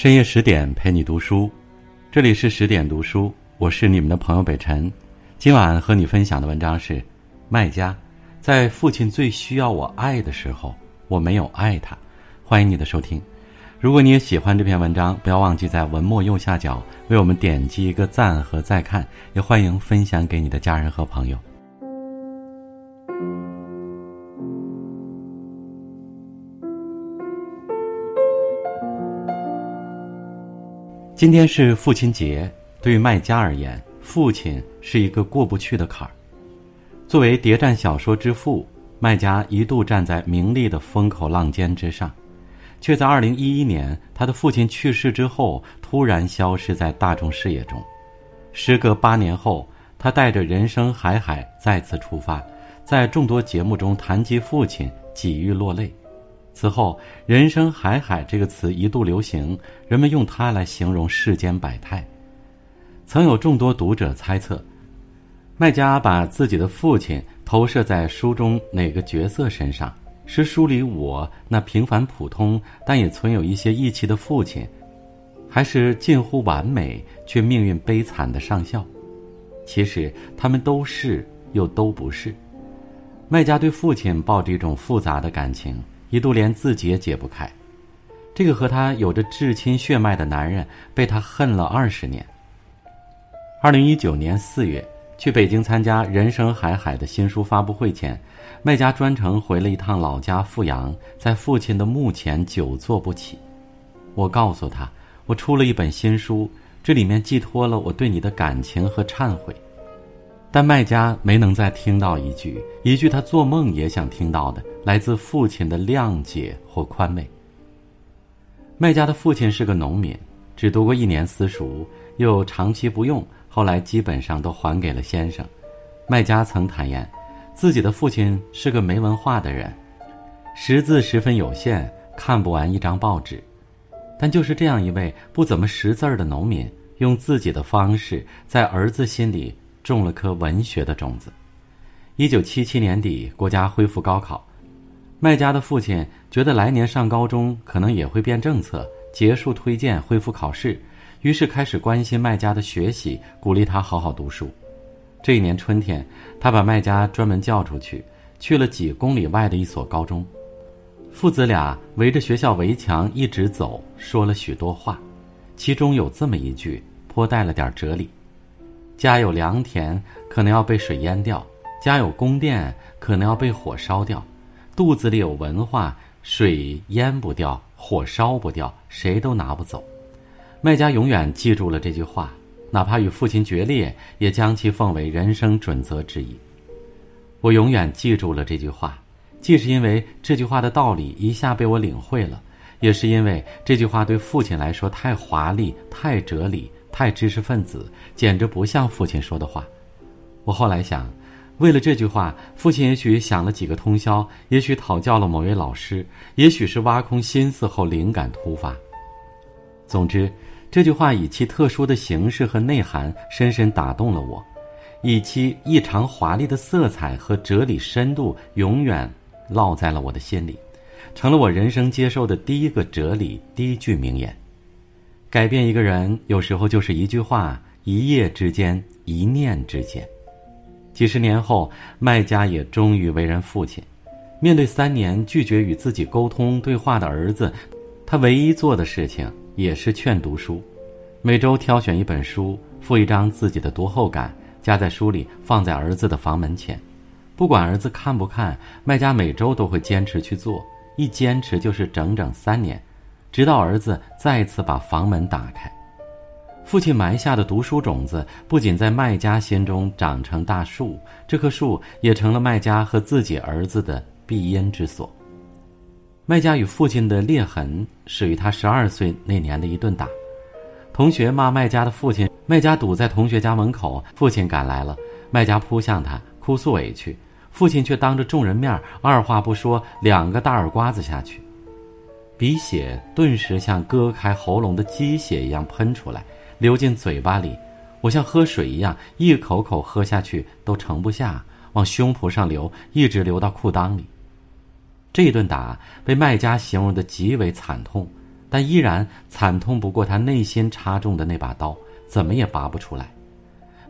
深夜十点陪你读书，这里是十点读书，我是你们的朋友北辰。今晚和你分享的文章是：麦家，在父亲最需要我爱的时候，我没有爱他。欢迎你的收听。如果你也喜欢这篇文章，不要忘记在文末右下角为我们点击一个赞和再看，也欢迎分享给你的家人和朋友。今天是父亲节，对于麦家而言，父亲是一个过不去的坎儿。作为谍战小说之父，麦家一度站在名利的风口浪尖之上，却在二零一一年他的父亲去世之后，突然消失在大众视野中。时隔八年后，他带着人生海海再次出发，在众多节目中谈及父亲，几欲落泪。此后，“人生海海”这个词一度流行，人们用它来形容世间百态。曾有众多读者猜测，麦家把自己的父亲投射在书中哪个角色身上？是书里我那平凡普通但也存有一些义气的父亲，还是近乎完美却命运悲惨的上校？其实，他们都是，又都不是。麦家对父亲抱着一种复杂的感情。一度连自己也解不开，这个和他有着至亲血脉的男人被他恨了二十年。二零一九年四月，去北京参加《人生海海》的新书发布会前，麦家专程回了一趟老家阜阳，在父亲的墓前久坐不起。我告诉他，我出了一本新书，这里面寄托了我对你的感情和忏悔。但卖家没能再听到一句，一句他做梦也想听到的，来自父亲的谅解或宽慰。麦家的父亲是个农民，只读过一年私塾，又长期不用，后来基本上都还给了先生。麦家曾坦言，自己的父亲是个没文化的人，识字十分有限，看不完一张报纸。但就是这样一位不怎么识字儿的农民，用自己的方式，在儿子心里。种了颗文学的种子。一九七七年底，国家恢复高考，麦家的父亲觉得来年上高中可能也会变政策，结束推荐，恢复考试，于是开始关心麦家的学习，鼓励他好好读书。这一年春天，他把麦家专门叫出去，去了几公里外的一所高中，父子俩围着学校围墙一直走，说了许多话，其中有这么一句，颇带了点哲理。家有良田，可能要被水淹掉；家有宫殿，可能要被火烧掉。肚子里有文化，水淹不掉，火烧不掉，谁都拿不走。卖家永远记住了这句话，哪怕与父亲决裂，也将其奉为人生准则之一。我永远记住了这句话，既是因为这句话的道理一下被我领会了，也是因为这句话对父亲来说太华丽、太哲理。太知识分子，简直不像父亲说的话。我后来想，为了这句话，父亲也许想了几个通宵，也许讨教了某位老师，也许是挖空心思后灵感突发。总之，这句话以其特殊的形式和内涵，深深打动了我，以其异常华丽的色彩和哲理深度，永远烙在了我的心里，成了我人生接受的第一个哲理第一句名言。改变一个人，有时候就是一句话、一夜之间、一念之间。几十年后，麦家也终于为人父亲。面对三年拒绝与自己沟通对话的儿子，他唯一做的事情也是劝读书。每周挑选一本书，附一张自己的读后感，夹在书里，放在儿子的房门前。不管儿子看不看，麦家每周都会坚持去做，一坚持就是整整三年。直到儿子再次把房门打开，父亲埋下的读书种子不仅在麦家心中长成大树，这棵树也成了麦家和自己儿子的庇荫之所。麦家与父亲的裂痕始于他十二岁那年的一顿打。同学骂麦家的父亲，麦家堵在同学家门口，父亲赶来了，麦家扑向他，哭诉委屈，父亲却当着众人面二话不说，两个大耳刮子下去。鼻血顿时像割开喉咙的鸡血一样喷出来，流进嘴巴里。我像喝水一样，一口口喝下去都盛不下，往胸脯上流，一直流到裤裆里。这顿打被卖家形容的极为惨痛，但依然惨痛不过他内心插中的那把刀，怎么也拔不出来。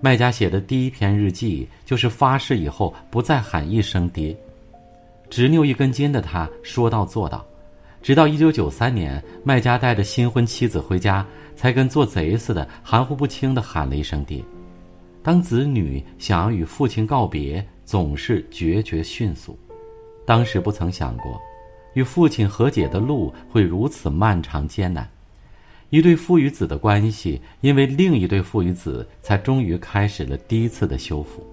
卖家写的第一篇日记就是发誓以后不再喊一声爹。执拗一根筋的他，说到做到。直到一九九三年，麦家带着新婚妻子回家，才跟做贼似的，含糊不清的喊了一声爹。当子女想要与父亲告别，总是决绝迅速。当时不曾想过，与父亲和解的路会如此漫长艰难。一对父与子的关系，因为另一对父与子，才终于开始了第一次的修复。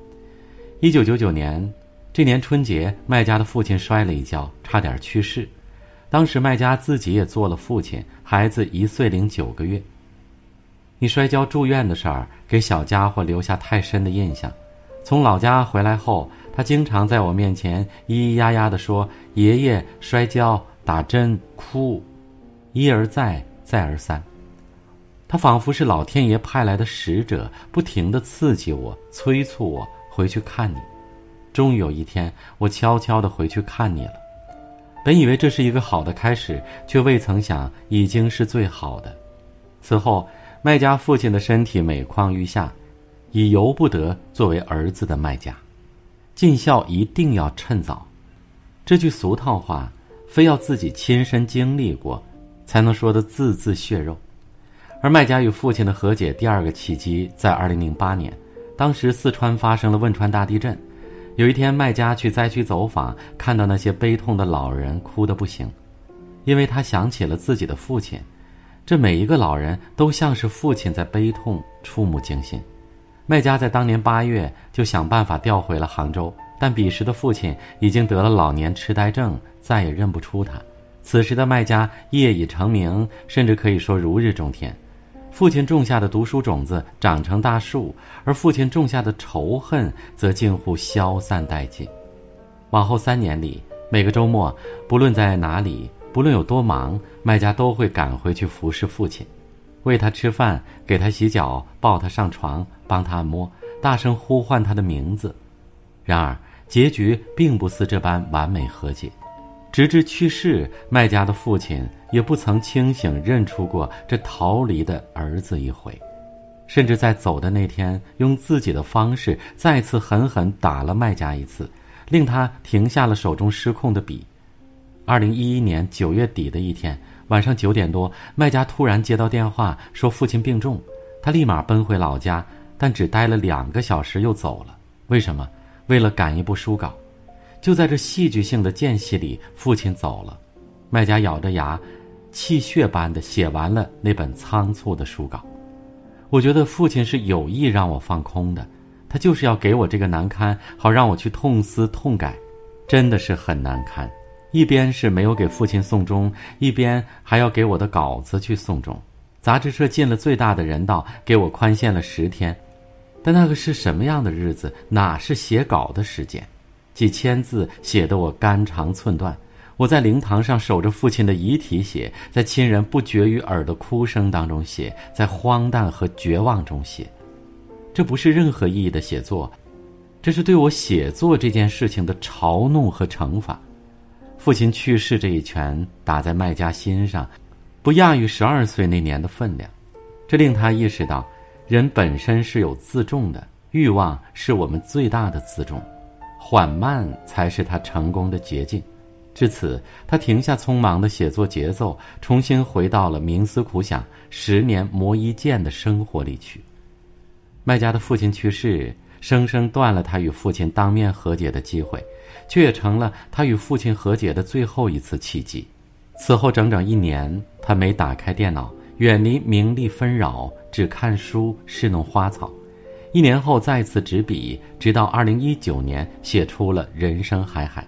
一九九九年，这年春节，麦家的父亲摔了一跤，差点去世。当时麦家自己也做了父亲，孩子一岁零九个月。你摔跤住院的事儿，给小家伙留下太深的印象。从老家回来后，他经常在我面前咿咿呀呀地说：“爷爷摔跤、打针、哭，一而再，再而三。”他仿佛是老天爷派来的使者，不停地刺激我、催促我回去看你。终于有一天，我悄悄地回去看你了。本以为这是一个好的开始，却未曾想已经是最好的。此后。麦家父亲的身体每况愈下，已由不得作为儿子的麦家，尽孝一定要趁早。这句俗套话，非要自己亲身经历过，才能说得字字血肉。而麦家与父亲的和解第二个契机，在二零零八年，当时四川发生了汶川大地震，有一天麦家去灾区走访，看到那些悲痛的老人哭得不行，因为他想起了自己的父亲。这每一个老人都像是父亲在悲痛，触目惊心。麦家在当年八月就想办法调回了杭州，但彼时的父亲已经得了老年痴呆症，再也认不出他。此时的麦家业已成名，甚至可以说如日中天。父亲种下的读书种子长成大树，而父亲种下的仇恨则近乎消散殆尽。往后三年里，每个周末，不论在哪里。不论有多忙，麦家都会赶回去服侍父亲，喂他吃饭，给他洗脚，抱他上床，帮他按摩，大声呼唤他的名字。然而，结局并不似这般完美和解。直至去世，麦家的父亲也不曾清醒认出过这逃离的儿子一回，甚至在走的那天，用自己的方式再次狠狠打了麦家一次，令他停下了手中失控的笔。二零一一年九月底的一天晚上九点多，麦家突然接到电话，说父亲病重，他立马奔回老家，但只待了两个小时又走了。为什么？为了赶一部书稿。就在这戏剧性的间隙里，父亲走了，麦家咬着牙，气血般的写完了那本仓促的书稿。我觉得父亲是有意让我放空的，他就是要给我这个难堪，好让我去痛思痛改，真的是很难堪。一边是没有给父亲送终，一边还要给我的稿子去送终。杂志社尽了最大的人道，给我宽限了十天。但那个是什么样的日子？哪是写稿的时间？几千字写得我肝肠寸断。我在灵堂上守着父亲的遗体写，在亲人不绝于耳的哭声当中写，在荒诞和绝望中写。这不是任何意义的写作，这是对我写作这件事情的嘲弄和惩罚。父亲去世这一拳打在麦家心上，不亚于十二岁那年的分量。这令他意识到，人本身是有自重的，欲望是我们最大的自重，缓慢才是他成功的捷径。至此，他停下匆忙的写作节奏，重新回到了冥思苦想、十年磨一剑的生活里去。麦家的父亲去世，生生断了他与父亲当面和解的机会。却也成了他与父亲和解的最后一次契机。此后整整一年，他没打开电脑，远离名利纷扰，只看书，侍弄花草。一年后再次执笔，直到二零一九年写出了《人生海海》，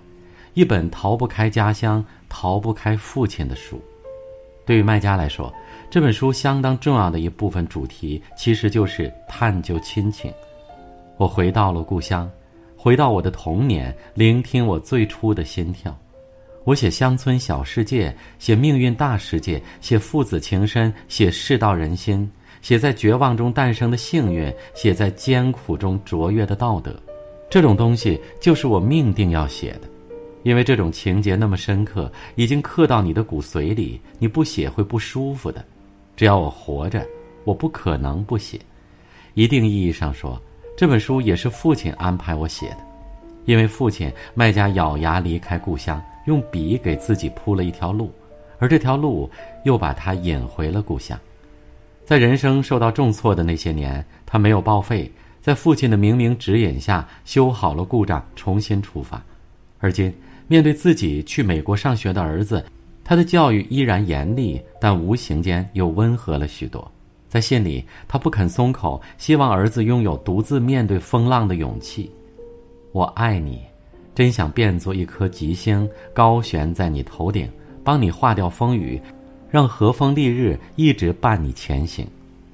一本逃不开家乡、逃不开父亲的书。对于麦家来说，这本书相当重要的一部分主题，其实就是探究亲情。我回到了故乡。回到我的童年，聆听我最初的心跳。我写乡村小世界，写命运大世界，写父子情深，写世道人心，写在绝望中诞生的幸运，写在艰苦中卓越的道德。这种东西就是我命定要写的。因为这种情节那么深刻，已经刻到你的骨髓里，你不写会不舒服的。只要我活着，我不可能不写。一定意义上说，这本书也是父亲安排我写的，因为父亲麦家咬牙离开故乡，用笔给自己铺了一条路，而这条路又把他引回了故乡。在人生受到重挫的那些年，他没有报废，在父亲的明明指引下修好了故障，重新出发。而今。面对自己去美国上学的儿子，他的教育依然严厉，但无形间又温和了许多。在信里，他不肯松口，希望儿子拥有独自面对风浪的勇气。我爱你，真想变作一颗吉星，高悬在你头顶，帮你化掉风雨，让和风丽日一直伴你前行。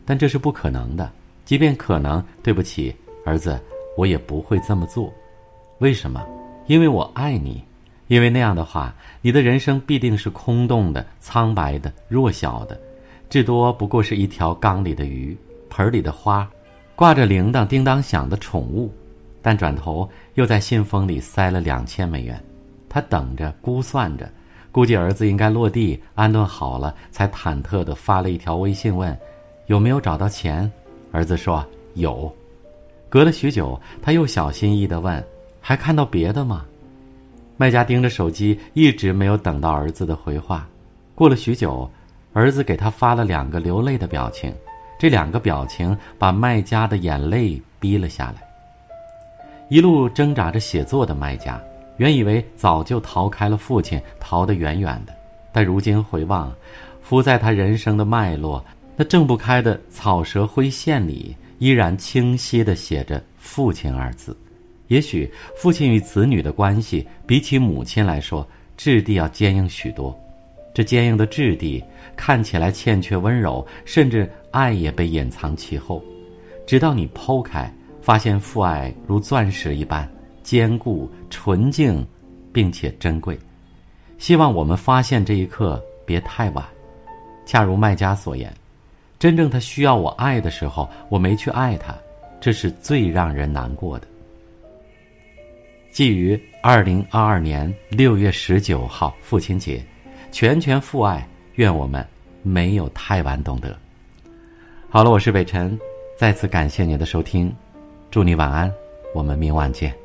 但这是不可能的。即便可能，对不起，儿子，我也不会这么做。为什么？因为我爱你。因为那样的话，你的人生必定是空洞的、苍白的、弱小的，至多不过是一条缸里的鱼、盆里的花，挂着铃铛叮当响的宠物。但转头又在信封里塞了两千美元，他等着估算着，估计儿子应该落地安顿好了，才忐忑地发了一条微信问：“有没有找到钱？”儿子说：“有。”隔了许久，他又小心翼翼地问：“还看到别的吗？”卖家盯着手机，一直没有等到儿子的回话。过了许久，儿子给他发了两个流泪的表情，这两个表情把卖家的眼泪逼了下来。一路挣扎着写作的卖家，原以为早就逃开了父亲，逃得远远的，但如今回望，伏在他人生的脉络，那挣不开的草蛇灰线里，依然清晰地写着“父亲”二字。也许父亲与子女的关系比起母亲来说，质地要坚硬许多。这坚硬的质地看起来欠缺温柔，甚至爱也被隐藏其后。直到你剖开，发现父爱如钻石一般坚固、纯净，并且珍贵。希望我们发现这一刻别太晚。恰如卖家所言，真正他需要我爱的时候，我没去爱他，这是最让人难过的。基于二零二二年六月十九号父亲节，全权父爱，愿我们没有太晚懂得。好了，我是北辰，再次感谢您的收听，祝你晚安，我们明晚见。